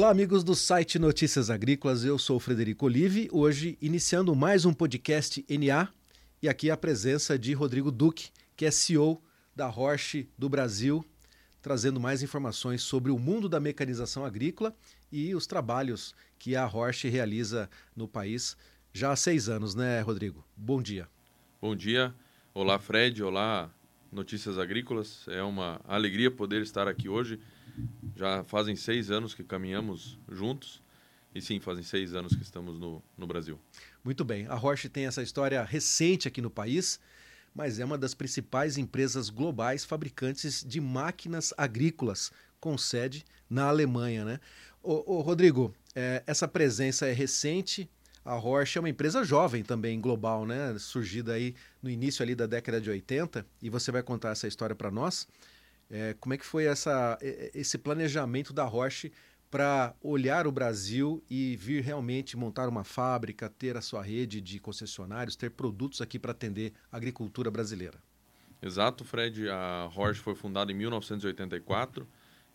Olá, amigos do site Notícias Agrícolas. Eu sou Frederico Olive, hoje iniciando mais um podcast NA e aqui a presença de Rodrigo Duque, que é CEO da Roche do Brasil, trazendo mais informações sobre o mundo da mecanização agrícola e os trabalhos que a Roche realiza no país já há seis anos, né, Rodrigo? Bom dia. Bom dia. Olá, Fred. Olá, Notícias Agrícolas. É uma alegria poder estar aqui hoje. Já fazem seis anos que caminhamos juntos. E sim, fazem seis anos que estamos no, no Brasil. Muito bem. A Roche tem essa história recente aqui no país, mas é uma das principais empresas globais fabricantes de máquinas agrícolas, com sede na Alemanha. Né? Ô, ô Rodrigo, é, essa presença é recente, a Roche é uma empresa jovem também, global, né? Surgida aí no início ali da década de 80, e você vai contar essa história para nós. É, como é que foi essa, esse planejamento da Roche para olhar o Brasil e vir realmente montar uma fábrica, ter a sua rede de concessionários, ter produtos aqui para atender a agricultura brasileira? Exato, Fred. A Roche foi fundada em 1984.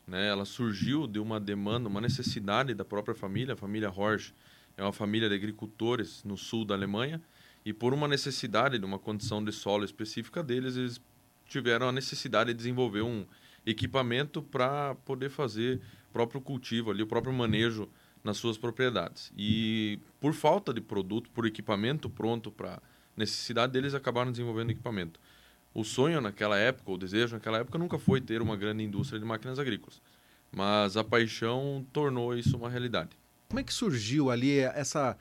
Né? Ela surgiu de uma demanda, uma necessidade da própria família. A família Roche é uma família de agricultores no sul da Alemanha e por uma necessidade de uma condição de solo específica deles, eles tiveram a necessidade de desenvolver um equipamento para poder fazer o próprio cultivo ali, o próprio manejo nas suas propriedades. E por falta de produto, por equipamento pronto para necessidade deles, acabaram desenvolvendo equipamento. O sonho naquela época, o desejo naquela época nunca foi ter uma grande indústria de máquinas agrícolas, mas a paixão tornou isso uma realidade. Como é que surgiu ali essa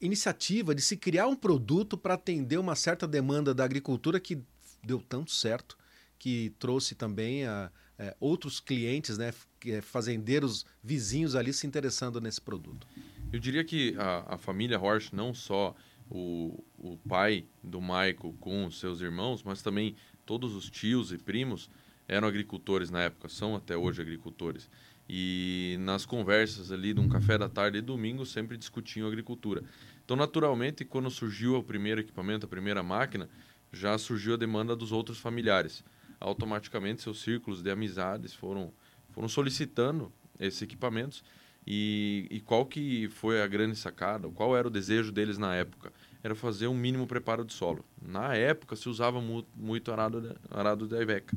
iniciativa de se criar um produto para atender uma certa demanda da agricultura que deu tanto certo, que trouxe também a, é, outros clientes, né, é, fazendeiros vizinhos ali se interessando nesse produto? Eu diria que a, a família Horsch, não só o, o pai do Michael com seus irmãos, mas também todos os tios e primos eram agricultores na época, são até hoje agricultores. E nas conversas ali de um café da tarde e domingo sempre discutiam agricultura. Então, naturalmente, quando surgiu o primeiro equipamento, a primeira máquina, já surgiu a demanda dos outros familiares. Automaticamente, seus círculos de amizades foram, foram solicitando esses equipamentos. E, e qual que foi a grande sacada? Qual era o desejo deles na época? Era fazer um mínimo preparo de solo. Na época, se usava muito, muito arado, de, arado da Iveca.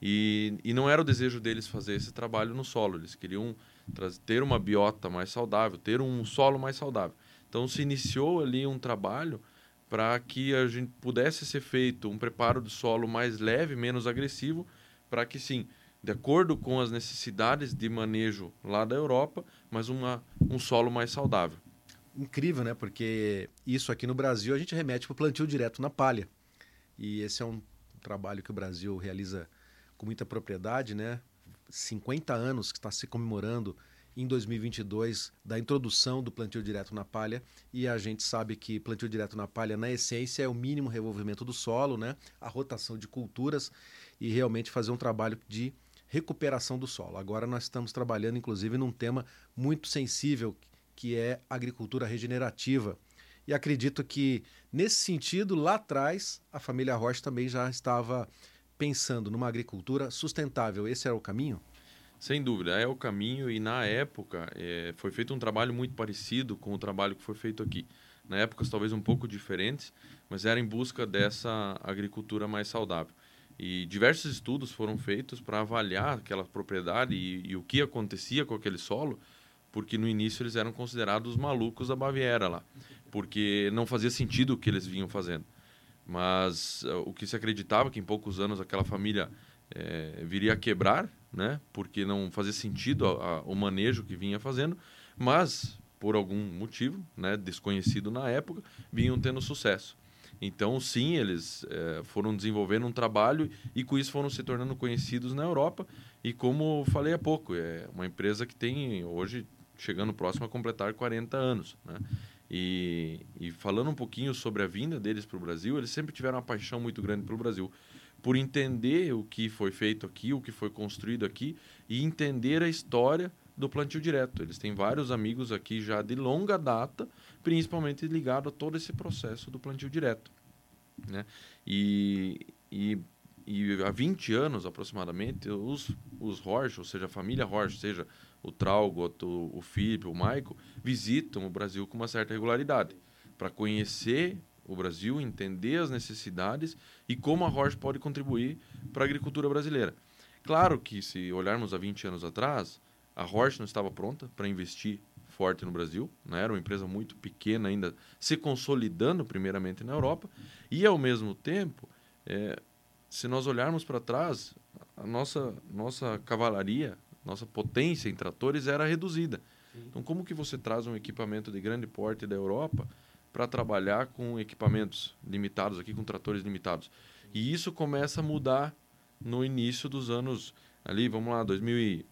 E, e não era o desejo deles fazer esse trabalho no solo. Eles queriam ter uma biota mais saudável, ter um solo mais saudável. Então se iniciou ali um trabalho para que a gente pudesse ser feito um preparo do solo mais leve, menos agressivo, para que sim, de acordo com as necessidades de manejo lá da Europa, mas uma, um solo mais saudável. Incrível, né? Porque isso aqui no Brasil a gente remete para o plantio direto na palha. E esse é um trabalho que o Brasil realiza com muita propriedade, né? 50 anos que está se comemorando em 2022 da introdução do plantio direto na palha e a gente sabe que plantio direto na palha na essência é o mínimo revolvimento do solo, né? A rotação de culturas e realmente fazer um trabalho de recuperação do solo. Agora nós estamos trabalhando inclusive num tema muito sensível que é agricultura regenerativa. E acredito que nesse sentido lá atrás a família Rocha também já estava pensando numa agricultura sustentável. Esse era o caminho? Sem dúvida, é o caminho e na época é, foi feito um trabalho muito parecido com o trabalho que foi feito aqui. Na época talvez um pouco diferentes, mas era em busca dessa agricultura mais saudável. E diversos estudos foram feitos para avaliar aquela propriedade e, e, o que acontecia com aquele solo, porque no início eles eram considerados malucos da Baviera lá, porque não fazia sentido o que eles vinham fazendo. Mas uh, o que se acreditava que em poucos anos aquela família é, viria a quebrar, né? Porque não fazia sentido a, a, o manejo que vinha fazendo, mas por algum motivo, né, desconhecido na época, vinham tendo sucesso. Então, sim, eles é, foram desenvolvendo um trabalho e com isso foram se tornando conhecidos na Europa. E como falei há pouco, é uma empresa que tem hoje chegando próximo a completar 40 anos. Né? E, e falando um pouquinho sobre a vinda deles para o Brasil, eles sempre tiveram uma paixão muito grande pelo Brasil, por entender o que foi feito aqui, o que foi construído aqui e entender a história do plantio direto. Eles têm vários amigos aqui já de longa data, principalmente ligado a todo esse processo do plantio direto. Né? E, e e há 20 anos aproximadamente, os, os Horsch, ou seja, a família Horsch, seja o Traugot, o, o Felipe, o Maico, visitam o Brasil com uma certa regularidade para conhecer o Brasil, entender as necessidades e como a Horsch pode contribuir para a agricultura brasileira. Claro que se olharmos há 20 anos atrás, a Horsch não estava pronta para investir forte no Brasil, né? era uma empresa muito pequena ainda, se consolidando primeiramente na Europa, e ao mesmo tempo, é, se nós olharmos para trás, a nossa, nossa cavalaria, nossa potência em tratores era reduzida. Então, como que você traz um equipamento de grande porte da Europa para trabalhar com equipamentos limitados aqui, com tratores limitados? E isso começa a mudar no início dos anos ali, vamos lá, 2000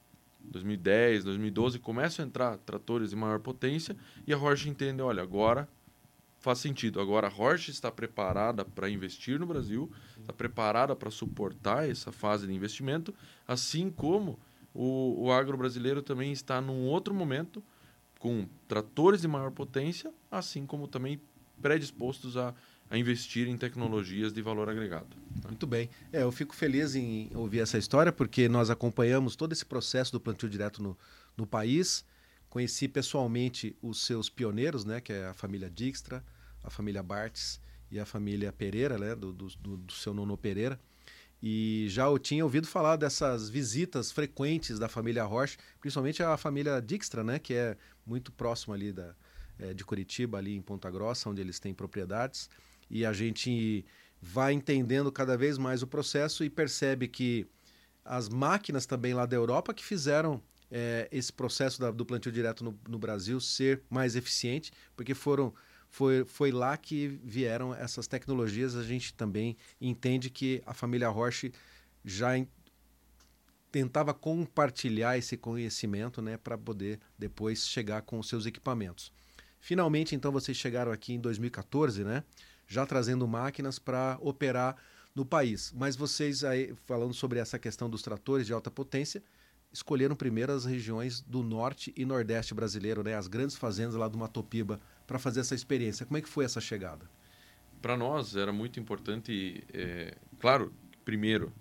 2010, 2012, começam a entrar tratores de maior potência e a Horsch entende, olha, agora faz sentido. Agora a Horsch está preparada para investir no Brasil, está preparada para suportar essa fase de investimento, assim como o, o agro brasileiro também está num outro momento com tratores de maior potência, assim como também predispostos a, a investir em tecnologias de valor agregado. Muito bem. É, eu fico feliz em ouvir essa história, porque nós acompanhamos todo esse processo do plantio direto no, no país. Conheci pessoalmente os seus pioneiros, né, que é a família Dijkstra, a família Bartes e a família Pereira, né, do, do, do seu nono Pereira. E já eu tinha ouvido falar dessas visitas frequentes da família Roche, principalmente a família Dijkstra, né, que é muito próximo ali da, é, de Curitiba, ali em Ponta Grossa, onde eles têm propriedades. E a gente vai entendendo cada vez mais o processo e percebe que as máquinas também lá da Europa que fizeram é, esse processo da, do plantio direto no, no, Brasil ser mais eficiente, porque foram foi, foi lá que vieram essas tecnologias. A gente também entende que a família Roche já tentava compartilhar esse conhecimento né, para poder depois chegar com os seus equipamentos. Finalmente, então, vocês chegaram aqui em 2014, né, já trazendo máquinas para operar no país. Mas vocês, aí, falando sobre essa questão dos tratores de alta potência, escolheram primeiro as regiões do norte e nordeste brasileiro, né? As grandes fazendas lá do Matopiba, para fazer essa experiência. Como é que foi essa chegada? Para nós era muito importante, é, claro, primeiro,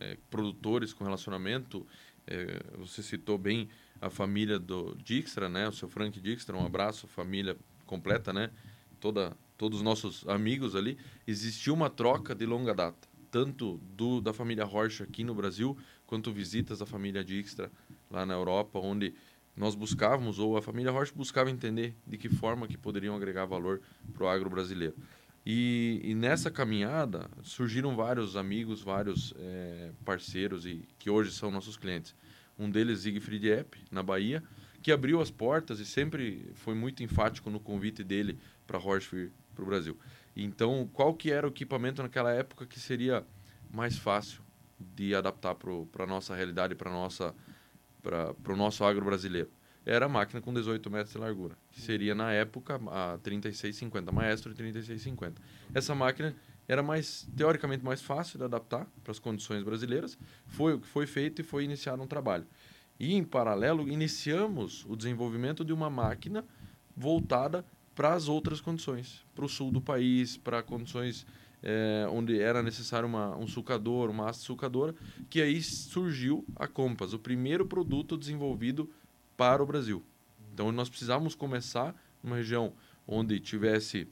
é, produtores com relacionamento. É, você citou bem a família do Dijkstra, né? O seu Frank Dijkstra, um abraço, família completa, né? Toda, todos os nossos amigos ali. Existiu uma troca de longa data, tanto do da família Rocha aqui no Brasil, quanto visitas da família Dijkstra lá na Europa, onde nós buscávamos, ou a família Rocha buscava entender de que forma que poderiam agregar valor para o agro brasileiro. E, e, nessa caminhada surgiram vários amigos, vários é, parceiros e que hoje são nossos clientes. Um deles, Siegfried Epp, na Bahia, que abriu as portas e sempre foi muito enfático no convite dele para a Roche vir para o Brasil. Então, qual que era o equipamento naquela época que seria mais fácil de adaptar para a nossa realidade, para nossa para o nosso agro brasileiro? Era a máquina com 18 metros de largura, que seria na época a 3650, Maestro 3650. Essa máquina era mais teoricamente mais fácil de adaptar para as condições brasileiras. Foi o que foi feito e foi iniciado um trabalho. E em paralelo iniciamos o desenvolvimento de uma máquina voltada para as outras condições, para o sul do país, para condições é, onde era necessário uma, um sulcador, uma haste sulcadora, que aí surgiu a Compass, o primeiro produto desenvolvido para o Brasil. Então nós precisávamos começar numa região onde tivesse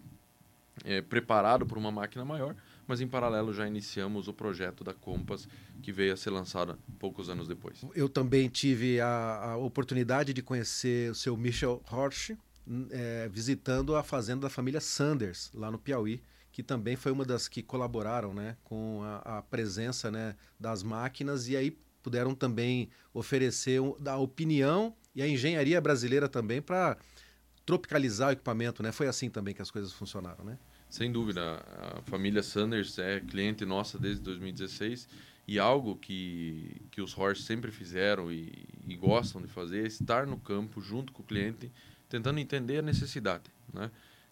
é, preparado para uma máquina maior, mas em paralelo já iniciamos o projeto da Compass, que veio a ser lançada poucos anos depois. Eu também tive a, a oportunidade de conhecer o seu Michel Horsch, é, visitando a fazenda da família Sanders, lá no Piauí, que também foi uma das que colaboraram né, com a, a presença né, das máquinas e aí puderam também oferecer um, a opinião e a engenharia brasileira também para tropicalizar o equipamento, né? Foi assim também que as coisas funcionaram, né? Sem dúvida. A família Sanders é cliente nossa desde 2016 e algo que, que os Horse sempre fizeram e, e gostam de fazer é estar no campo junto com o cliente tentando entender a necessidade. Né?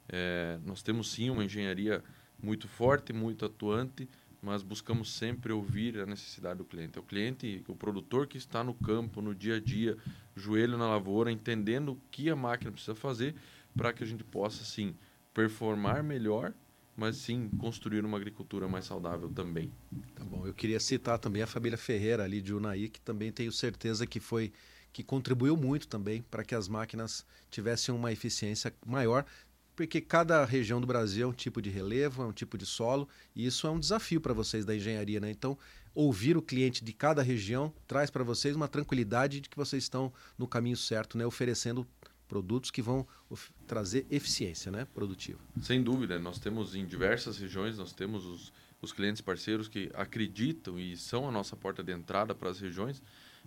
É, nós temos sim uma engenharia muito forte, muito atuante, mas buscamos sempre ouvir a necessidade do cliente. É o cliente, o produtor que está no campo, no dia a dia, joelho na lavoura, entendendo o que a máquina precisa fazer para que a gente possa, sim, performar melhor mas sim construir uma agricultura mais saudável também. Tá bom. Eu queria citar também a família Ferreira ali de Unai, que também tenho certeza que foi que contribuiu muito também para que as máquinas tivessem uma eficiência maior, porque cada região do Brasil é um tipo de relevo, é um tipo de solo, e isso é um desafio para vocês da engenharia, né? Então, ouvir o cliente de cada região traz para vocês uma tranquilidade de que vocês estão no caminho certo, né? Oferecendo produtos que vão trazer eficiência né, produtiva. Sem dúvida, nós temos em diversas regiões, nós temos os, os clientes parceiros que acreditam e são a nossa porta de entrada para as regiões,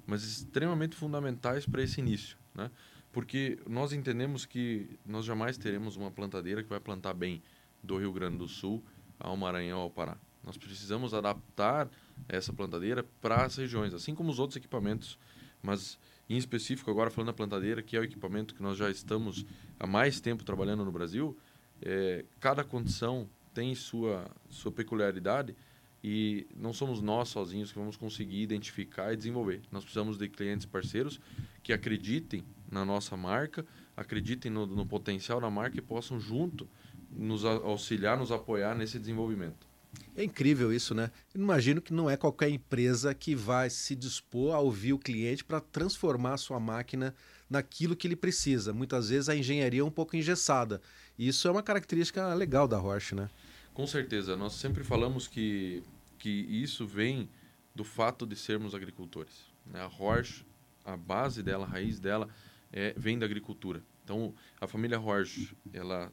mas extremamente fundamentais para esse início, né? Porque nós entendemos que nós jamais teremos uma plantadeira que vai plantar bem do Rio Grande do Sul ao Maranhão ao Pará. Nós precisamos adaptar essa plantadeira para as regiões, assim como os outros equipamentos, mas em específico, agora falando da plantadeira, que é o equipamento que nós já estamos há mais tempo trabalhando no Brasil, é, cada condição tem sua, sua peculiaridade e não somos nós sozinhos que vamos conseguir identificar e desenvolver. Nós precisamos de clientes parceiros que acreditem na nossa marca, acreditem no, no potencial da marca e possam junto nos auxiliar, nos apoiar nesse desenvolvimento. É incrível isso, né? Eu imagino que não é qualquer empresa que vai se dispor a ouvir o cliente para transformar a sua máquina naquilo que ele precisa. Muitas vezes a engenharia é um pouco engessada. E isso é uma característica legal da Roche, né? Com certeza. Nós sempre falamos que, que isso vem do fato de sermos agricultores. Né? A Roche, a base dela, a raiz dela, é, vem da agricultura. Então, a família Roche, ela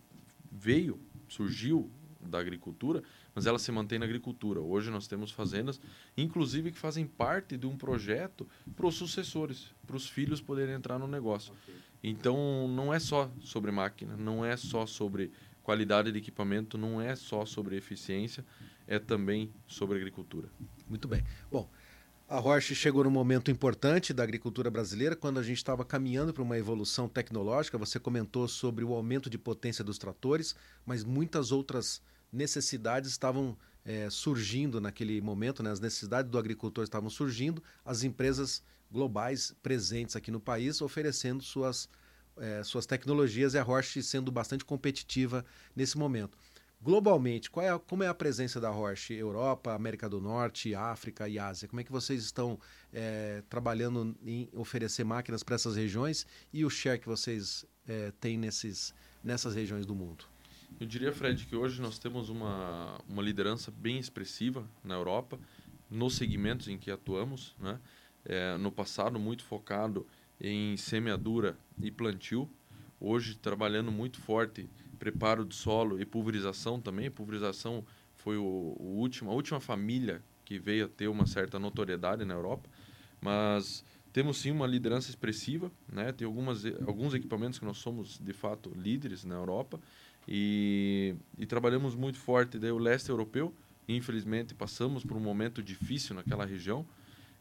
veio, surgiu da agricultura, mas ela se mantém na agricultura. Hoje nós temos fazendas, inclusive que fazem parte de um projeto para os sucessores, para os filhos poderem entrar no negócio. Okay. Então não é só sobre máquina, não é só sobre qualidade de equipamento, não é só sobre eficiência, é também sobre agricultura. Muito bem. Bom, a Roche chegou num momento importante da agricultura brasileira, quando a gente estava caminhando para uma evolução tecnológica. Você comentou sobre o aumento de potência dos tratores, mas muitas outras necessidades estavam é, surgindo naquele momento, né? as necessidades do agricultor estavam surgindo, as empresas globais presentes aqui no país oferecendo suas, é, suas tecnologias e a Roche sendo bastante competitiva nesse momento. Globalmente, qual é, como é a presença da Roche? Europa, América do Norte, África e Ásia? Como é que vocês estão é, trabalhando em oferecer máquinas para essas regiões e o share que vocês é, têm nesses, nessas regiões do mundo? Eu diria, Fred, que hoje nós temos uma, uma liderança bem expressiva na Europa, nos segmentos em que atuamos. Né? É, no passado, muito focado em semeadura e plantio. Hoje, trabalhando muito forte, preparo de solo e pulverização também. Pulverização foi o, o último, a última família que veio a ter uma certa notoriedade na Europa. Mas temos sim uma liderança expressiva, né? Tem algumas, alguns equipamentos que nós somos de fato líderes na Europa e, e trabalhamos muito forte daí o leste europeu. Infelizmente passamos por um momento difícil naquela região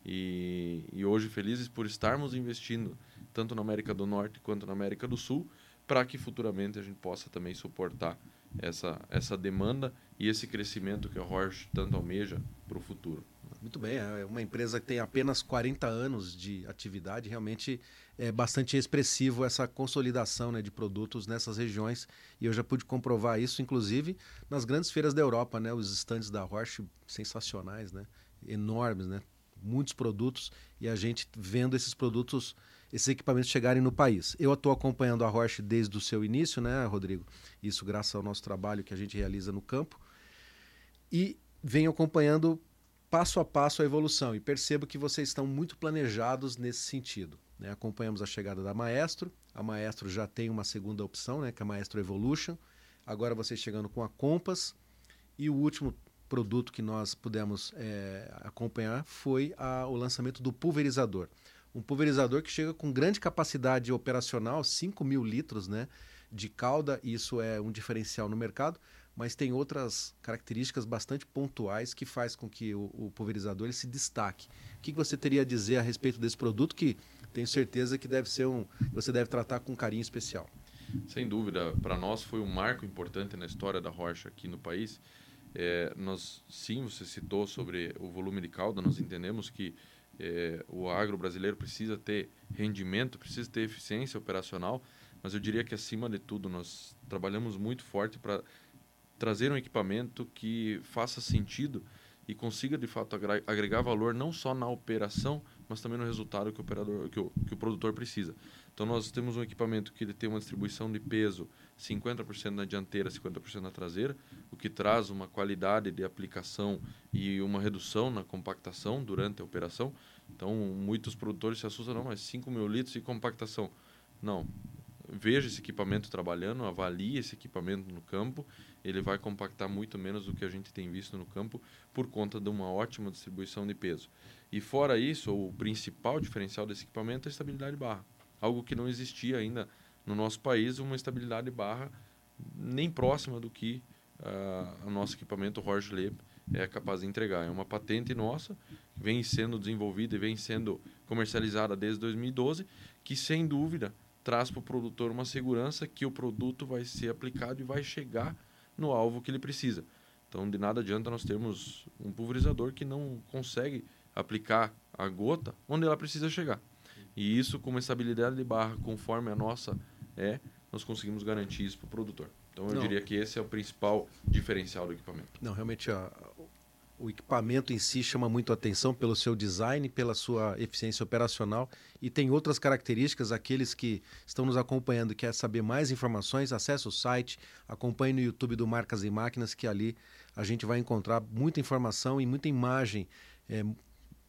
e, e hoje felizes por estarmos investindo tanto na América do Norte quanto na América do Sul para que futuramente a gente possa também suportar essa, essa demanda e esse crescimento que a Horsch tanto almeja para o futuro. Muito bem, é uma empresa que tem apenas 40 anos de atividade, realmente é bastante expressivo essa consolidação né, de produtos nessas regiões e eu já pude comprovar isso, inclusive nas grandes feiras da Europa, né, os estandes da Roche sensacionais, né, enormes, né, muitos produtos e a gente vendo esses produtos, esses equipamentos chegarem no país. Eu estou acompanhando a Roche desde o seu início, né, Rodrigo? Isso graças ao nosso trabalho que a gente realiza no campo e venho acompanhando passo a passo a evolução e percebo que vocês estão muito planejados nesse sentido. Né? Acompanhamos a chegada da Maestro, a Maestro já tem uma segunda opção, né, que é a Maestro Evolution. Agora vocês chegando com a Compass e o último produto que nós pudemos é, acompanhar foi a, o lançamento do pulverizador. Um pulverizador que chega com grande capacidade operacional, 5 mil litros né, de cauda, isso é um diferencial no mercado, mas tem outras características bastante pontuais que faz com que o, o pulverizador ele se destaque. O que você teria a dizer a respeito desse produto que tenho certeza que deve ser um, você deve tratar com carinho especial? Sem dúvida, para nós foi um marco importante na história da Rocha aqui no país. É, nós, sim, você citou sobre o volume de cauda, nós entendemos que é, o agro brasileiro precisa ter rendimento, precisa ter eficiência operacional, mas eu diria que acima de tudo nós trabalhamos muito forte para trazer um equipamento que faça sentido e consiga de fato agregar valor não só na operação, mas também no resultado que o operador, que o, que o produtor precisa. Então nós temos um equipamento que ele tem uma distribuição de peso 50% na dianteira, 50% na traseira, o que traz uma qualidade de aplicação e uma redução na compactação durante a operação. Então muitos produtores se assustam, não, mas 5 mil litros de compactação. Não, veja esse equipamento trabalhando, avalie esse equipamento no campo, ele vai compactar muito menos do que a gente tem visto no campo por conta de uma ótima distribuição de peso. E fora isso, o principal diferencial desse equipamento é a estabilidade barra, algo que não existia ainda no nosso país, uma estabilidade barra nem próxima do que uh, o nosso equipamento Horsch Leb é capaz de entregar. É uma patente nossa, vem sendo desenvolvida e vem sendo comercializada desde 2012, que sem dúvida traz para o produtor uma segurança que o produto vai ser aplicado e vai chegar no alvo que ele precisa. Então, de nada adianta nós termos um pulverizador que não consegue aplicar a gota onde ela precisa chegar. E isso, com uma estabilidade de barra conforme a nossa é, nós conseguimos garantir isso para o produtor. Então, eu não. diria que esse é o principal diferencial do equipamento. Não, realmente, a, o equipamento em si chama muito atenção pelo seu design, pela sua eficiência operacional e tem outras características. Aqueles que estão nos acompanhando e querem saber mais informações, acesse o site, acompanhe no YouTube do Marcas e Máquinas, que ali a gente vai encontrar muita informação e muita imagem, é,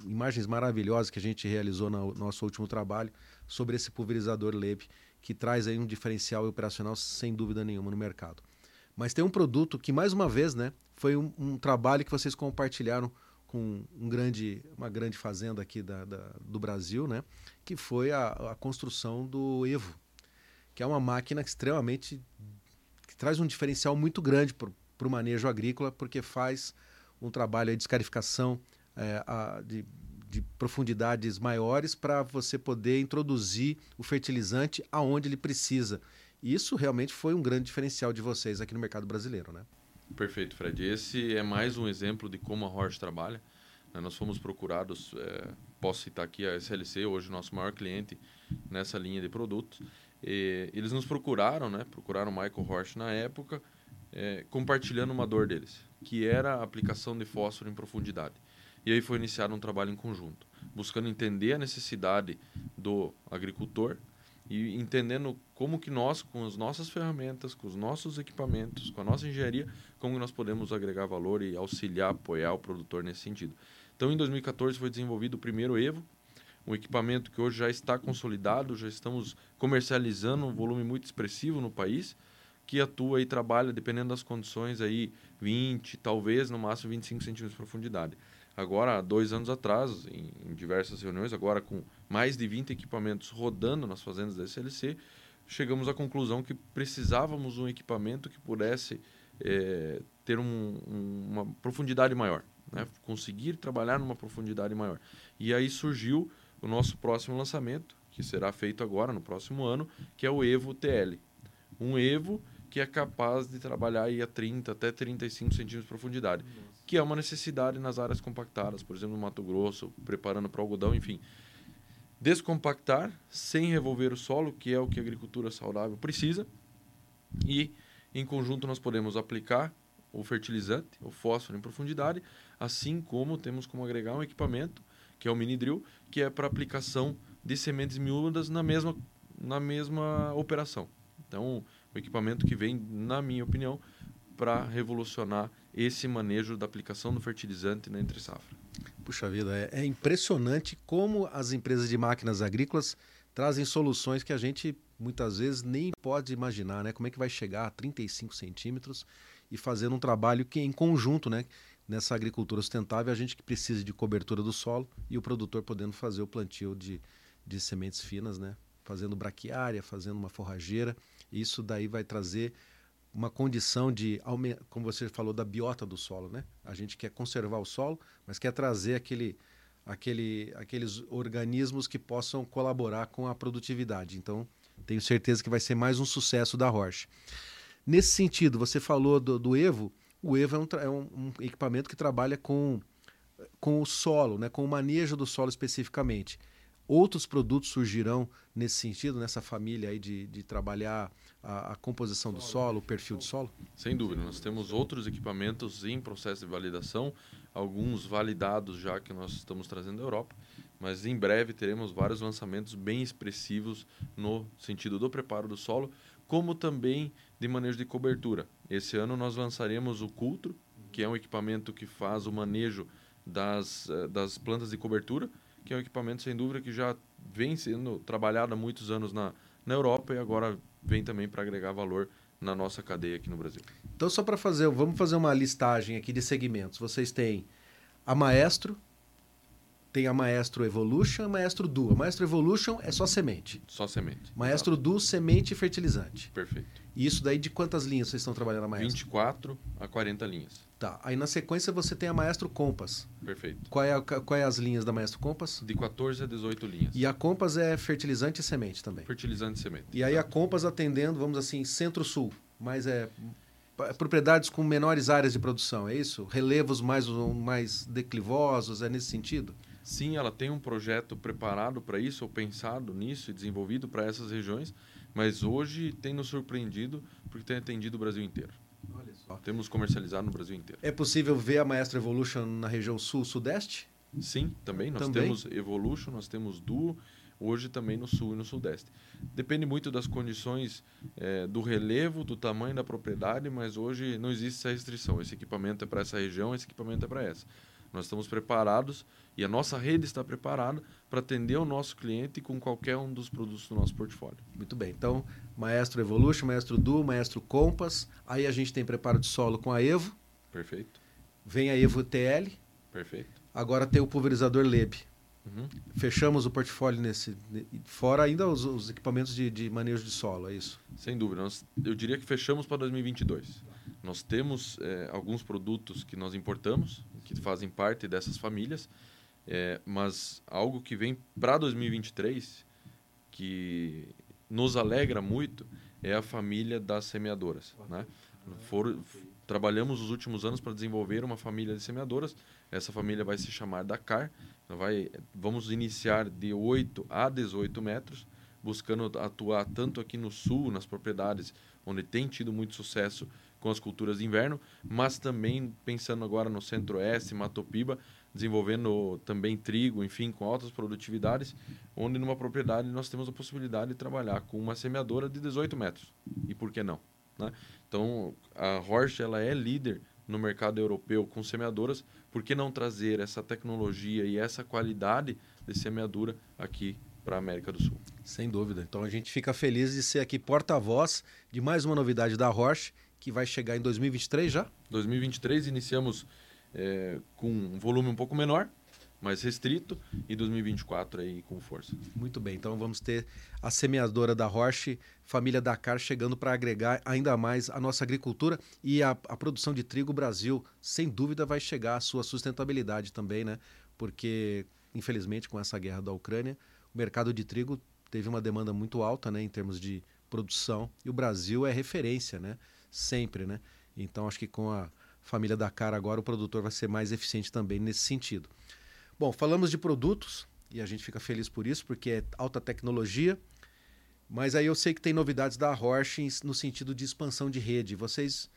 imagens maravilhosas que a gente realizou no nosso último trabalho sobre esse pulverizador Leb, que traz aí um diferencial operacional sem dúvida nenhuma no mercado. Mas tem um produto que, mais uma vez, né, foi um, um trabalho que vocês compartilharam com um grande, uma grande fazenda aqui da, da, do Brasil, né, que foi a, a construção do Evo, que é uma máquina extremamente. que traz um diferencial muito grande para o manejo agrícola, porque faz um trabalho de escarificação é, a, de, de profundidades maiores para você poder introduzir o fertilizante aonde ele precisa. Isso realmente foi um grande diferencial de vocês aqui no mercado brasileiro, né? Perfeito, Fred. Esse é mais um exemplo de como a Horsch trabalha. Né? Nós fomos procurados, é, posso citar aqui a SLC, hoje nosso maior cliente nessa linha de produtos. E eles nos procuraram, né? procuraram o Michael Horsch na época, é, compartilhando uma dor deles, que era a aplicação de fósforo em profundidade. E aí foi iniciado um trabalho em conjunto, buscando entender a necessidade do agricultor e entendendo como que nós, com as nossas ferramentas, com os nossos equipamentos, com a nossa engenharia, como nós podemos agregar valor e auxiliar, apoiar o produtor nesse sentido. Então, em 2014 foi desenvolvido o primeiro Evo, um equipamento que hoje já está consolidado, já estamos comercializando um volume muito expressivo no país, que atua e trabalha, dependendo das condições, aí 20, talvez no máximo 25 centímetros de profundidade. Agora, dois anos atrás, em, em, diversas reuniões, agora com mais de 20 equipamentos rodando nas fazendas da SLC, chegamos à conclusão que precisávamos um equipamento que pudesse é, ter um, um, uma profundidade maior, né? conseguir trabalhar numa profundidade maior. E aí surgiu o nosso próximo lançamento, que será feito agora, no próximo ano, que é o Evo TL. Um Evo que é capaz de trabalhar aí a 30 até 35 centímetros de profundidade, Nossa. Que é uma necessidade nas áreas compactadas, por exemplo, no Mato Grosso, preparando para algodão, enfim. Descompactar sem revolver o solo, que é o que a agricultura saudável precisa, e em conjunto nós podemos aplicar o fertilizante, o fósforo em profundidade, assim como temos como agregar um equipamento, que é o mini drill, que é para aplicação de sementes miúdas na mesma, na mesma operação. Então, o equipamento que vem, na minha opinião, para revolucionar esse manejo da aplicação do fertilizante na entre safra. Puxa vida, é, é, impressionante como as empresas de máquinas agrícolas trazem soluções que a gente muitas vezes nem pode imaginar, né? Como é que vai chegar a 35 centímetros e fazendo um trabalho que em conjunto, né? Nessa agricultura sustentável, a gente que precisa de cobertura do solo e o produtor podendo fazer o plantio de, de sementes finas, né? Fazendo braquiária, fazendo uma forrageira isso daí vai trazer uma condição de, como você falou, da biota do solo, né? A gente quer conservar o solo, mas quer trazer aquele, aquele, aqueles organismos que possam colaborar com a produtividade. Então, tenho certeza que vai ser mais um sucesso da Roche. Nesse sentido, você falou do, do Evo. O Evo é um, é um, um equipamento que trabalha com, com o solo, né? com o manejo do solo especificamente. Outros produtos surgirão nesse sentido, nessa família aí de, de trabalhar a, a, composição do solo, o perfil do solo? Sem dúvida, nós temos outros equipamentos em processo de validação, alguns validados já que nós estamos trazendo da Europa, mas em breve teremos vários lançamentos bem expressivos no sentido do preparo do solo, como também de manejo de cobertura. Esse ano nós lançaremos o Cultro, que é um equipamento que faz o manejo das, eh, das plantas de cobertura, que é um equipamento, sem dúvida, que já vem sendo trabalhado há muitos anos na, na Europa e agora vem também para agregar valor na nossa cadeia aqui no Brasil. Então, só para fazer, vamos fazer uma listagem aqui de segmentos. Vocês têm a Maestro, tem a Maestro Evolution e a Maestro Duo. A Maestro Evolution é só semente. Só semente. Maestro Exato. Duo, semente e fertilizante. Perfeito. E isso daí de quantas linhas vocês estão trabalhando na Maestro? 24 a 40 linhas. Tá. Aí na sequência você tem a Maestro Compass. Perfeito. Qual é, a, qual é as linhas da Maestro Compass? De 14 a 18 linhas. E a Compass é fertilizante e semente também. Fertilizante e semente. E aí a Compass atendendo, vamos assim, centro-sul, mas é propriedades com menores áreas de produção, é isso? Relevos mais, mais declivosos, é nesse sentido? Sim, ela tem um projeto preparado para isso, ou pensado nisso e desenvolvido para essas regiões, mas hoje tem nos surpreendido porque tem atendido o Brasil inteiro. Olha só. Temos comercializado no Brasil inteiro. É possível ver a Maestro Evolution na região sul-sudeste? Sim, também. Nós também? temos Evolution, nós temos Duo, hoje também no sul e no sudeste. Depende muito das condições é, do relevo, do tamanho da propriedade, mas hoje não existe essa restrição. Esse equipamento é para essa região, esse equipamento é para essa. Nós estamos preparados e a nossa rede está preparada para atender o nosso cliente com qualquer um dos produtos do nosso portfólio. Muito bem. Então, Maestro Evolution, Maestro Duo, Maestro Compass. Aí a gente tem preparo de solo com a Evo. Perfeito. Vem a Evo TL. Perfeito. Agora tem o pulverizador Leb. Uhum. Fechamos o portfólio nesse. Fora ainda os, os equipamentos de, de, manejo de solo, é isso? Sem dúvida. Nós, eu diria que fechamos para 2022. Nós temos é, alguns produtos que nós importamos, que fazem parte dessas famílias, é, mas algo que vem para 2023, que nos alegra muito, é a família das semeadoras. Né? For, trabalhamos os últimos anos para desenvolver uma família de semeadoras. Essa família vai se chamar Dakar. Vai, vamos iniciar de 8 a 18 metros, buscando atuar tanto aqui no sul, nas propriedades onde tem tido muito sucesso com as culturas de inverno, mas também pensando agora no centro-oeste, Matopiba, desenvolvendo também trigo, enfim, com altas produtividades, onde numa propriedade nós temos a possibilidade de trabalhar com uma semeadora de 18 metros. E por que não? Né? Então, a Horsch ela é líder no mercado europeu com semeadoras, por que não trazer essa tecnologia e essa qualidade de semeadura aqui para a América do Sul? Sem dúvida. Então a gente fica feliz de ser aqui porta-voz de mais uma novidade da Horsch, que vai chegar em 2023 já? 2023 iniciamos é, com um volume um pouco menor, mais restrito, e 2024 aí com força. Muito bem, então vamos ter a semeadora da Roche, família Dakar, chegando para agregar ainda mais a nossa agricultura e a, a produção de trigo. O Brasil, sem dúvida, vai chegar à sua sustentabilidade também, né? Porque, infelizmente, com essa guerra da Ucrânia, o mercado de trigo teve uma demanda muito alta, né, em termos de produção, e o Brasil é referência, né? Sempre, né? Então, acho que com a família Dakar agora, o produtor vai ser mais eficiente também nesse sentido. Bom, falamos de produtos e a gente fica feliz por isso, porque é alta tecnologia. Mas aí eu sei que tem novidades da Horsch no sentido de expansão de rede. Vocês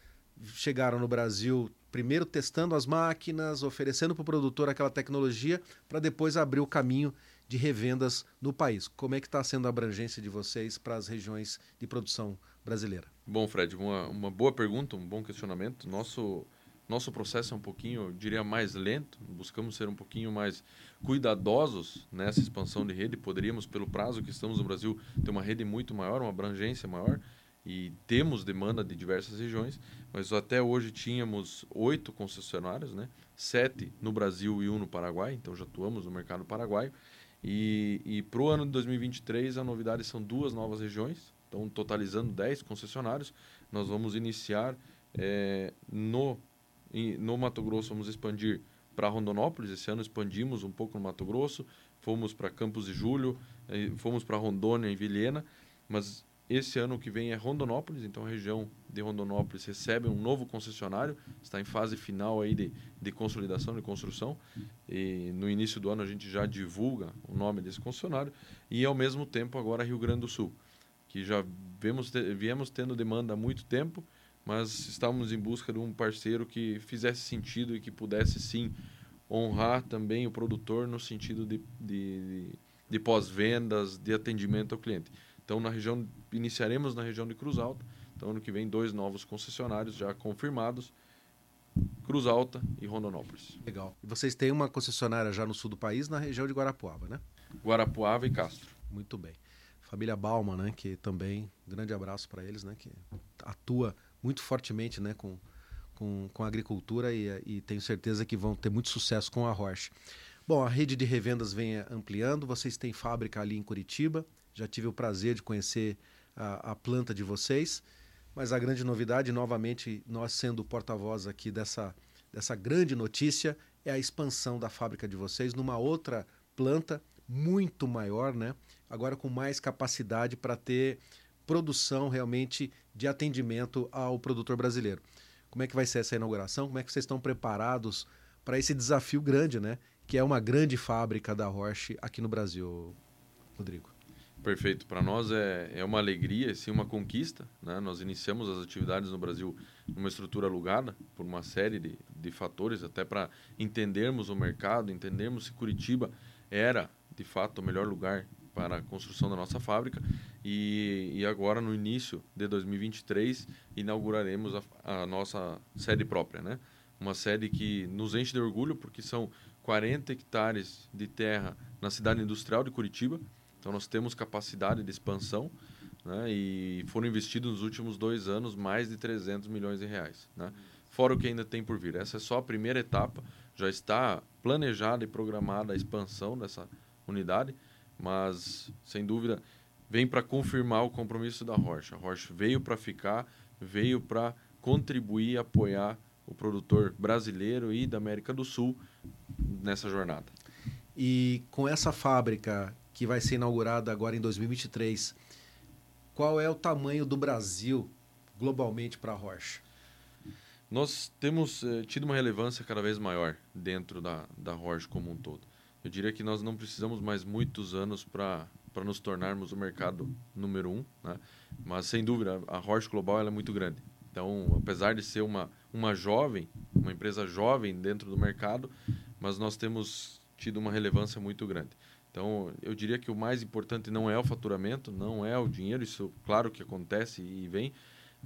chegaram no Brasil primeiro testando as máquinas, oferecendo para o produtor aquela tecnologia, para depois abrir o caminho de revendas no país. Como é que está sendo a abrangência de vocês para as regiões de produção brasileira? Bom, Fred, uma, uma boa pergunta, um bom questionamento. Nosso nosso processo é um pouquinho, eu diria, mais lento. Buscamos ser um pouquinho mais cuidadosos nessa expansão de rede. Poderíamos, pelo prazo que estamos no Brasil, ter uma rede muito maior, uma abrangência maior. E temos demanda de diversas regiões, mas até hoje tínhamos oito concessionários, né? sete no Brasil e um no Paraguai, então já atuamos no mercado paraguaio. E, e para o ano de 2023, a novidade são duas novas regiões, então totalizando 10 concessionários. Nós vamos iniciar é, no no Mato Grosso vamos expandir para Rondonópolis. Esse ano expandimos um pouco no Mato Grosso, fomos para Campos de Julho, fomos para Rondônia, em Vilhena, mas esse ano que vem é Rondonópolis, então a região de Rondonópolis recebe um novo concessionário, está em fase final aí de, de consolidação, de construção. E no início do ano a gente já divulga o nome desse concessionário. E ao mesmo tempo agora Rio Grande do Sul, que já vemos, viemos tendo demanda há muito tempo, mas estávamos em busca de um parceiro que fizesse sentido e que pudesse sim honrar também o produtor no sentido de, de, de pós-vendas, de atendimento ao cliente. Então, na região, iniciaremos na região de Cruz Alta. Então, ano que vem, dois novos concessionários já confirmados. Cruz Alta e Rondonópolis. Legal. E vocês têm uma concessionária já no sul do país, na região de Guarapuava, né? Guarapuava e Castro. Muito bem. Família Balma, né? Que também, grande abraço para eles, né? Que atua muito fortemente, né? Com, com, com a agricultura e, e tenho certeza que vão ter muito sucesso com a Roche. Bom, a rede de revendas vem ampliando. Vocês têm fábrica ali em Curitiba, já tive o prazer de conhecer a, a planta de vocês, mas a grande novidade, novamente, nós sendo porta-voz aqui dessa, dessa grande notícia, é a expansão da fábrica de vocês numa outra planta muito maior, né? Agora com mais capacidade para ter produção realmente de atendimento ao produtor brasileiro. Como é que vai ser essa inauguração? Como é que vocês estão preparados para esse desafio grande, né? Que é uma grande fábrica da Roche aqui no Brasil, Rodrigo. Perfeito. Para nós é, é uma alegria, sim, uma conquista. Né? Nós iniciamos as atividades no Brasil numa estrutura alugada por uma série de, de fatores, até para entendermos o mercado, entendermos se Curitiba era, de fato, o melhor lugar para a construção da nossa fábrica. E, e agora, no início de 2023, inauguraremos a, a nossa sede própria. Né? Uma sede que nos enche de orgulho, porque são 40 hectares de terra na cidade industrial de Curitiba, então nós temos capacidade de expansão né, e foram investidos nos últimos dois anos mais de 300 milhões de reais. Né? Fora o que ainda tem por vir. Essa é só a primeira etapa, já está planejada e programada a expansão dessa unidade, mas sem dúvida vem para confirmar o compromisso da Rocha. A Rocha veio para ficar, veio para contribuir e apoiar o produtor brasileiro e da América do Sul nessa jornada. E com essa fábrica que vai ser inaugurada agora em 2023, qual é o tamanho do Brasil globalmente para a Rocha? Nós temos eh, tido uma relevância cada vez maior dentro da, da Roche como um todo. Eu diria que nós não precisamos mais muitos anos para nos tornarmos o mercado número um, né? mas sem dúvida a Roche Global é muito grande. Então, apesar de ser uma, uma jovem, uma empresa jovem dentro do mercado, mas nós temos tido uma relevância muito grande. Então, eu diria que o mais importante não é o faturamento, não é o dinheiro, isso claro que acontece e vem,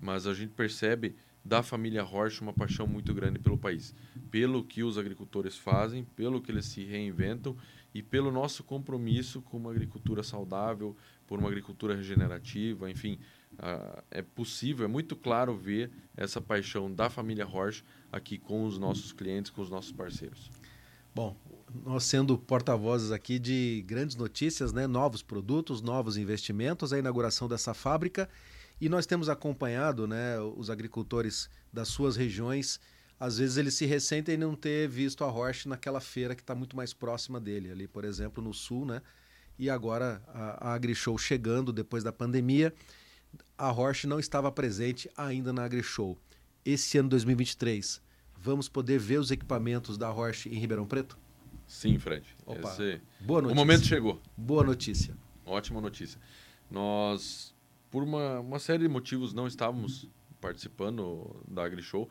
mas a gente percebe da família Rocha uma paixão muito grande pelo país, pelo que os agricultores fazem, pelo que eles se reinventam e pelo nosso compromisso com uma agricultura saudável, por uma agricultura regenerativa, enfim, uh, é possível, é muito claro ver essa paixão da família Rocha aqui com os nossos clientes, com os nossos parceiros. Bom, nós sendo porta-vozes aqui de grandes notícias, né? novos produtos, novos investimentos, a inauguração dessa fábrica. E nós temos acompanhado né, os agricultores das suas regiões. Às vezes eles se ressentem em não ter visto a Roche naquela feira que está muito mais próxima dele, ali, por exemplo, no sul, né? E agora a, a AgriShow chegando depois da pandemia, a Roche não estava presente ainda na AgriShow. Esse ano 2023, vamos poder ver os equipamentos da Roche em Ribeirão Preto? Sim, Fred. Opa, Esse... Boa notícia. O momento chegou. Boa notícia. Ótima notícia. Nós, por uma, uma série de motivos, não estávamos participando da AgriShow.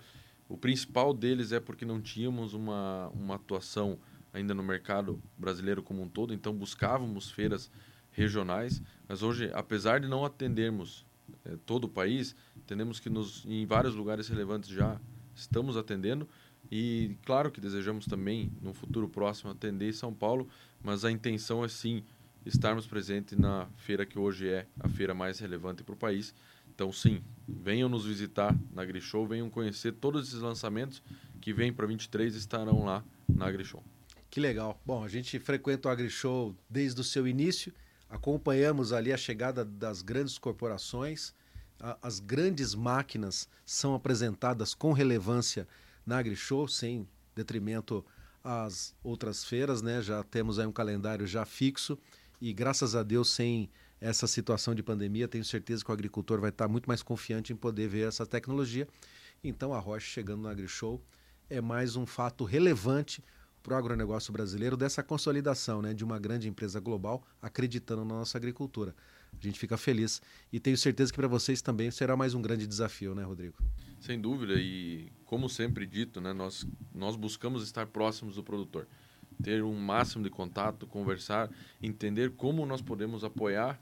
O principal deles é porque não tínhamos uma, uma atuação ainda no mercado brasileiro como um todo, então buscávamos feiras regionais, mas hoje, apesar de não atendermos é, todo o país, entendemos que nos, em vários lugares relevantes já estamos atendendo, e claro que desejamos também, no futuro próximo, atender São Paulo, mas a intenção é sim estarmos presentes na feira que hoje é a feira mais relevante para o país. Então, sim, venham nos visitar na AgriShow, venham conhecer todos esses lançamentos que vêm para 23 estarão lá na AgriShow. Que legal. Bom, a gente frequenta o AgriShow desde o seu início, acompanhamos ali a chegada das grandes corporações, as grandes máquinas são apresentadas com relevância na AgriShow, sem detrimento às outras feiras, né? Já temos aí um calendário já fixo e graças a Deus sem essa situação de pandemia, tenho certeza que o agricultor vai estar muito mais confiante em poder ver essa tecnologia. Então, a Roche chegando no AgriShow é mais um fato relevante para o agronegócio brasileiro dessa consolidação né, de uma grande empresa global acreditando na nossa agricultura. A gente fica feliz e tenho certeza que para vocês também será mais um grande desafio, né, Rodrigo? Sem dúvida e como sempre dito, né, nós nós buscamos estar próximos do produtor, ter um máximo de contato, conversar, entender como nós podemos apoiar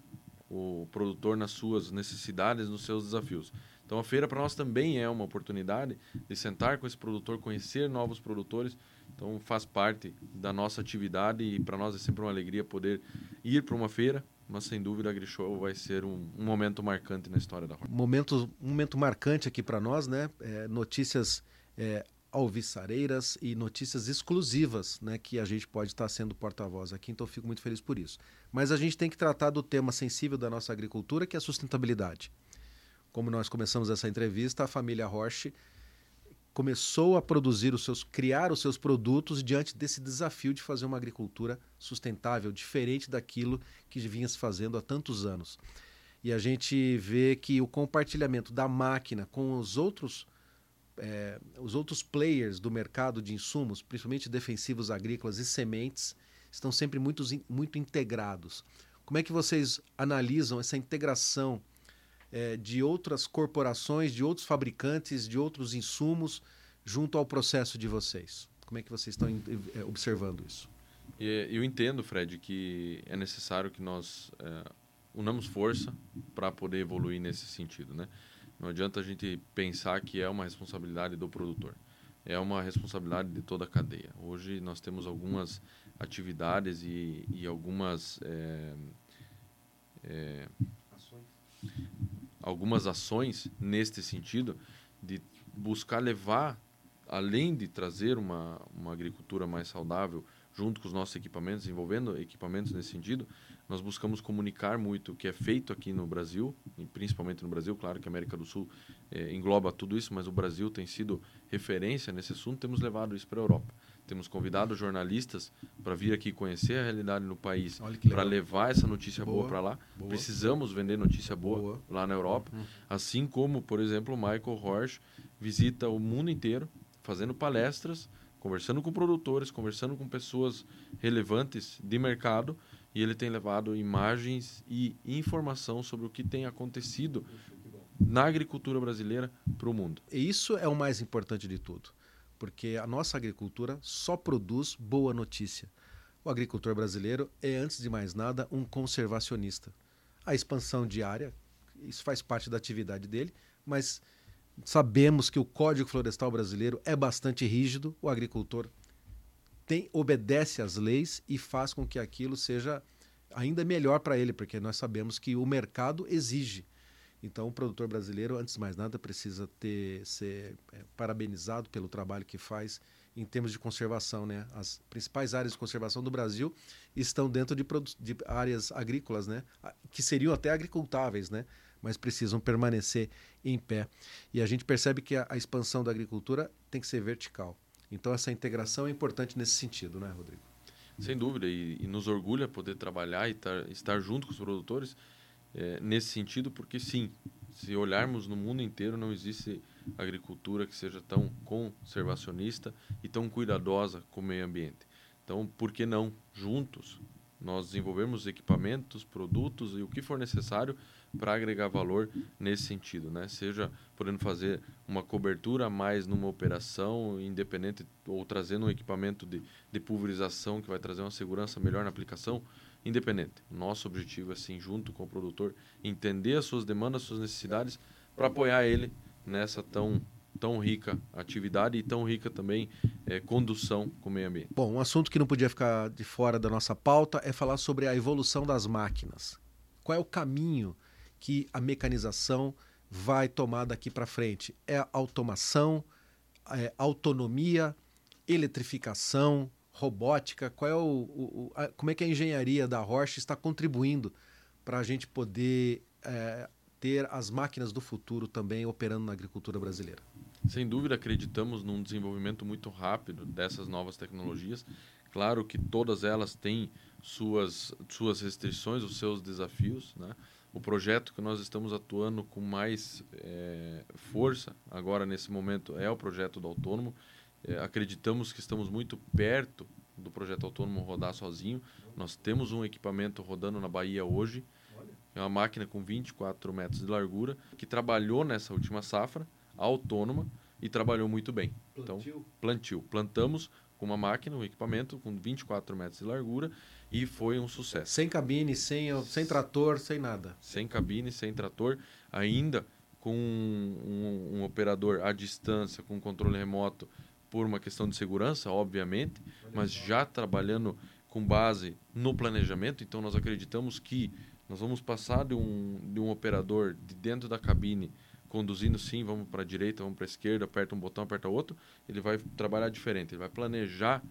o produtor nas suas necessidades, nos seus desafios. Então a feira para nós também é uma oportunidade de sentar com esse produtor, conhecer novos produtores. Então faz parte da nossa atividade e para nós é sempre uma alegria poder ir para uma feira, mas sem dúvida a AgriShow vai ser um, um, momento marcante na história da Rocha. Momento, um momento marcante aqui para nós, né? É, notícias é, alviçareiras e notícias exclusivas, né? Que a gente pode estar sendo porta-voz aqui, então fico muito feliz por isso. Mas a gente tem que tratar do tema sensível da nossa agricultura, que é a sustentabilidade. Como nós começamos essa entrevista, a família Roche começou a produzir os seus, criar os seus produtos diante desse desafio de fazer uma agricultura sustentável, diferente daquilo que vinha se fazendo há tantos anos. E a gente vê que o compartilhamento da máquina com os outros é, os outros players do mercado de insumos, principalmente defensivos agrícolas e sementes, estão sempre muito, muito integrados. Como é que vocês analisam essa integração é, de outras corporações, de outros fabricantes, de outros insumos junto ao processo de vocês? Como é que vocês estão é, observando isso? Eu entendo, Fred, que é necessário que nós é, unamos força para poder evoluir nesse sentido, né? Não adianta a gente pensar que é uma responsabilidade do produtor. É uma responsabilidade de toda a cadeia. Hoje nós temos algumas atividades e, e algumas é, é, algumas ações neste sentido de buscar levar, além de trazer uma, uma agricultura mais saudável junto com os nossos equipamentos, envolvendo equipamentos nesse sentido, nós buscamos comunicar muito o que é feito aqui no Brasil, e principalmente no Brasil, claro que a América do Sul é, engloba tudo isso, mas o Brasil tem sido referência nesse assunto, temos levado isso para a Europa. Temos convidado jornalistas para vir aqui conhecer a realidade no país, para levar essa notícia boa, boa para lá. Boa. Precisamos vender notícia boa, boa. lá na Europa. Uhum. Assim como, por exemplo, o Michael Horsch visita o mundo inteiro, fazendo palestras, conversando com produtores, conversando com pessoas relevantes de mercado, e ele tem levado imagens e informação sobre o que tem acontecido na agricultura brasileira para o mundo. E isso é o mais importante de tudo porque a nossa agricultura só produz boa notícia. O agricultor brasileiro é, antes de mais nada, um conservacionista. A expansão diária, isso faz parte da atividade dele, mas sabemos que o Código Florestal brasileiro é bastante rígido, o agricultor tem, obedece às leis e faz com que aquilo seja ainda melhor para ele, porque nós sabemos que o mercado exige então, o produtor brasileiro, antes de mais nada, precisa ter, ser é, parabenizado pelo trabalho que faz em termos de conservação. Né? As principais áreas de conservação do Brasil estão dentro de, de áreas agrícolas, né? que seriam até agricultáveis, né? mas precisam permanecer em pé. E a gente percebe que a, a expansão da agricultura tem que ser vertical. Então, essa integração é importante nesse sentido, né, Rodrigo? Sem dúvida, e, e nos orgulha poder trabalhar e tar, estar junto com os produtores é, nesse sentido, porque sim, se olharmos no mundo inteiro, não existe agricultura que seja tão conservacionista e tão cuidadosa com o meio ambiente. Então, por que não, juntos, nós desenvolvermos equipamentos, produtos e o que for necessário para agregar valor nesse sentido, né? Seja podendo fazer uma cobertura mais numa operação independente ou trazendo um equipamento de, de pulverização que vai trazer uma segurança melhor na aplicação, independente. Nosso objetivo é, sim, junto com o produtor, entender as suas demandas, as suas necessidades, para apoiar ele nessa tão tão rica atividade e tão rica também é, condução com o meio ambiente. Bom, um assunto que não podia ficar de fora da nossa pauta é falar sobre a evolução das máquinas. Qual é o caminho que a mecanização vai tomar daqui para frente? É automação, é autonomia, eletrificação, robótica? Qual é o, o a, como é que a engenharia da Roche está contribuindo para a gente poder é, ter as máquinas do futuro também operando na agricultura brasileira? Sem dúvida, acreditamos num desenvolvimento muito rápido dessas novas tecnologias. Claro que todas elas têm suas, suas restrições, os seus desafios. Né? O projeto que nós estamos atuando com mais é, força agora nesse momento é o projeto do autônomo. É, acreditamos que estamos muito perto do projeto autônomo rodar sozinho. Nós temos um equipamento rodando na Bahia hoje. É uma máquina com 24 metros de largura que trabalhou nessa última safra, autônoma, e trabalhou muito bem. Plantio? Então, plantio. Plantamos com uma máquina, um equipamento com 24 metros de largura e foi um sucesso. Sem cabine, sem, sem trator, sem nada. Sem cabine, sem trator, ainda com um, um, um operador à distância, com controle remoto, por uma questão de segurança, obviamente, mas já trabalhando com base no planejamento. Então, nós acreditamos que nós vamos passar de um, de um operador de dentro da cabine conduzindo sim, vamos para a direita, vamos para a esquerda, aperta um botão, aperta outro, ele vai trabalhar diferente, ele vai planejar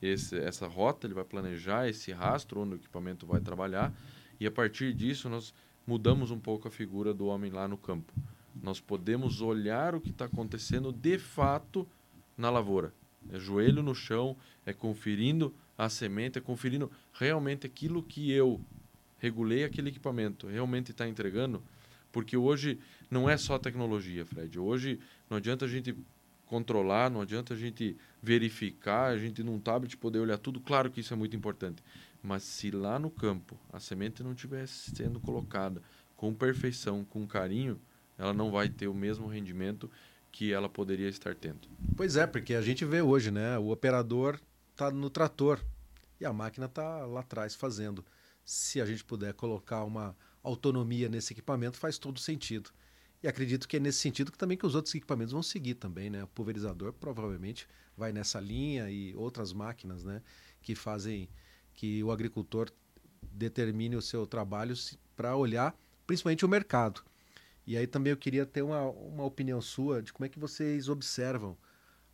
esse, essa rota, ele vai planejar esse rastro onde o equipamento vai trabalhar e a partir disso nós mudamos um pouco a figura do homem lá no campo. Nós podemos olhar o que está acontecendo de fato na lavoura. É joelho no chão, é conferindo a semente, é conferindo realmente aquilo que eu regulei aquele equipamento, realmente está entregando. Porque hoje não é só tecnologia, Fred. Hoje não adianta a gente controlar, não adianta a gente verificar, a gente num tablet poder olhar tudo. Claro que isso é muito importante. Mas se lá no campo a semente não estiver sendo colocada com perfeição, com carinho, ela não vai ter o mesmo rendimento que ela poderia estar tendo. Pois é, porque a gente vê hoje, né? O operador está no trator e a máquina está lá atrás fazendo. Se a gente puder colocar uma autonomia nesse equipamento, faz todo sentido. E acredito que é nesse sentido que também que os outros equipamentos vão seguir também, né? O pulverizador provavelmente vai nessa linha e outras máquinas, né? Que fazem que o agricultor determine o seu trabalho para olhar principalmente o mercado. E aí também eu queria ter uma, uma opinião sua de como é que vocês observam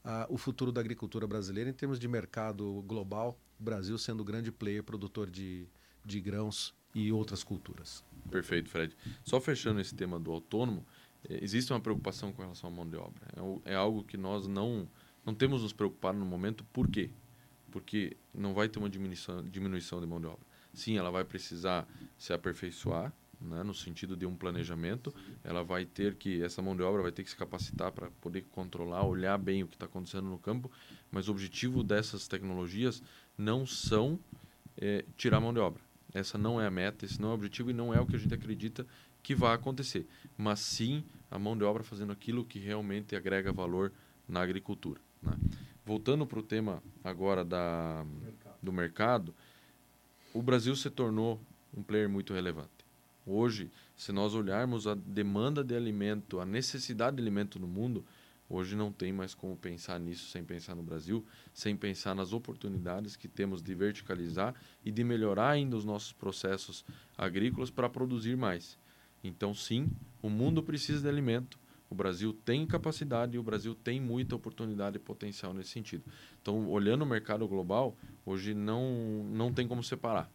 uh, o futuro da agricultura brasileira em termos de mercado global, o Brasil sendo o grande player produtor de, de grãos e outras culturas. Perfeito, Fred. Só fechando esse tema do autônomo, eh, existe uma preocupação com relação à mão de obra. É, é algo que nós não, não temos nos preocupado no momento. Por quê? Porque não vai ter uma diminuição, diminuição de mão de obra. Sim, ela vai precisar se aperfeiçoar, né, no sentido de um planejamento. Ela vai ter que, essa mão de obra vai ter que se capacitar para poder controlar, olhar bem o que está acontecendo no campo. Mas o objetivo dessas tecnologias não são é, tirar a mão de obra essa não é a meta, esse não é o objetivo e não é o que a gente acredita que vai acontecer. Mas sim a mão de obra fazendo aquilo que realmente agrega valor na agricultura. Né? Voltando para o tema agora da, mercado. do mercado, o Brasil se tornou um player muito relevante. Hoje, se nós olharmos a demanda de alimento, a necessidade de alimento no mundo, Hoje não tem mais como pensar nisso sem pensar no Brasil, sem pensar nas oportunidades que temos de verticalizar e de melhorar ainda os nossos processos agrícolas para produzir mais. Então, sim, o mundo precisa de alimento. O Brasil tem capacidade e o Brasil tem muita oportunidade e potencial nesse sentido. Então, olhando o mercado global, hoje não, não tem como separar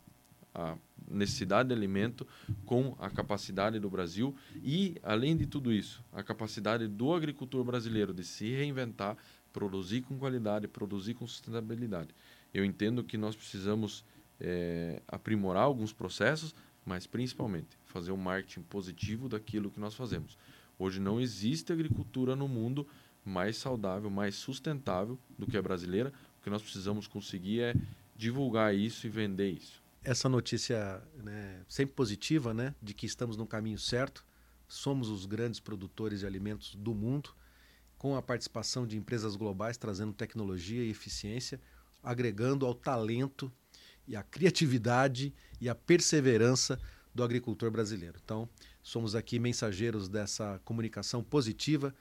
a necessidade de alimento com a capacidade do Brasil e, além de tudo isso, a capacidade do agricultor brasileiro de se reinventar, produzir com qualidade, produzir com sustentabilidade. Eu entendo que nós precisamos é, aprimorar alguns processos, mas principalmente fazer um marketing positivo daquilo que nós fazemos. Hoje não existe agricultura no mundo mais saudável, mais sustentável do que a brasileira. O que nós precisamos conseguir é divulgar isso e vender isso essa notícia né, sempre positiva, né, de que estamos no caminho certo. Somos os grandes produtores de alimentos do mundo, com a participação de empresas globais trazendo tecnologia e eficiência, agregando ao talento e à criatividade e à perseverança do agricultor brasileiro. Então, somos aqui mensageiros dessa comunicação positiva.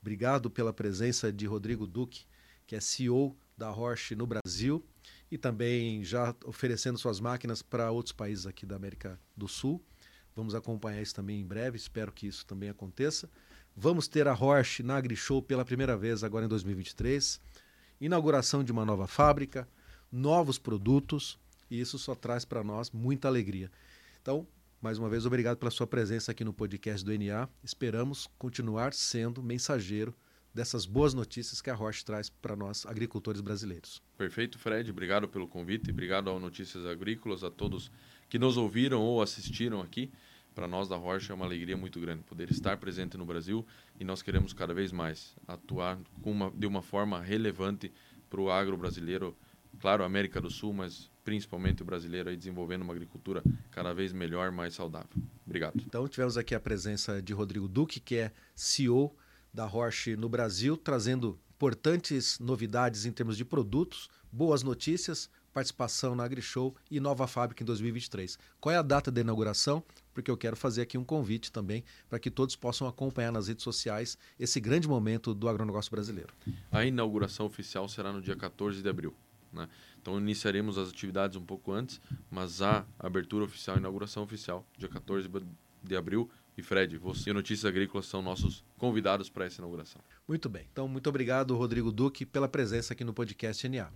Obrigado pela presença de Rodrigo Duque, que é CEO da Roche no Brasil e também já oferecendo suas máquinas para outros países aqui da América do Sul. Vamos acompanhar isso também em breve, espero que isso também aconteça. Vamos ter a Horsch na AgriShow pela primeira vez agora em 2023. Inauguração de uma nova fábrica, novos produtos, e isso só traz para nós muita alegria. Então, mais uma vez, obrigado pela sua presença aqui no podcast do NA. Esperamos continuar sendo mensageiro dessas boas notícias que a Roche traz para nós, agricultores brasileiros. Perfeito, Fred. Obrigado pelo convite, obrigado ao Notícias Agrícolas, a todos que nos ouviram ou assistiram aqui. Para nós da Rocha é uma alegria muito grande poder estar presente no Brasil e nós queremos cada vez mais atuar uma, de uma forma relevante para o agro brasileiro, claro, América do Sul, mas principalmente o brasileiro aí desenvolvendo uma agricultura cada vez melhor, mais saudável. Obrigado. Então tivemos aqui a presença de Rodrigo Duque, que é CEO da Roche no Brasil, trazendo importantes novidades em termos de produtos, boas notícias, participação na AgriShow e nova fábrica em 2023. Qual é a data da inauguração? Porque eu quero fazer aqui um convite também para que todos possam acompanhar nas redes sociais esse grande momento do agronegócio brasileiro. A inauguração oficial será no dia 14 de abril. Né? Então iniciaremos as atividades um pouco antes, mas a abertura oficial, a inauguração oficial, dia 14 de abril. E Fred, você e Notícias Agrícolas são nossos convidados para essa inauguração. Muito bem. Então, muito obrigado, Rodrigo Duque, pela presença aqui no podcast NA.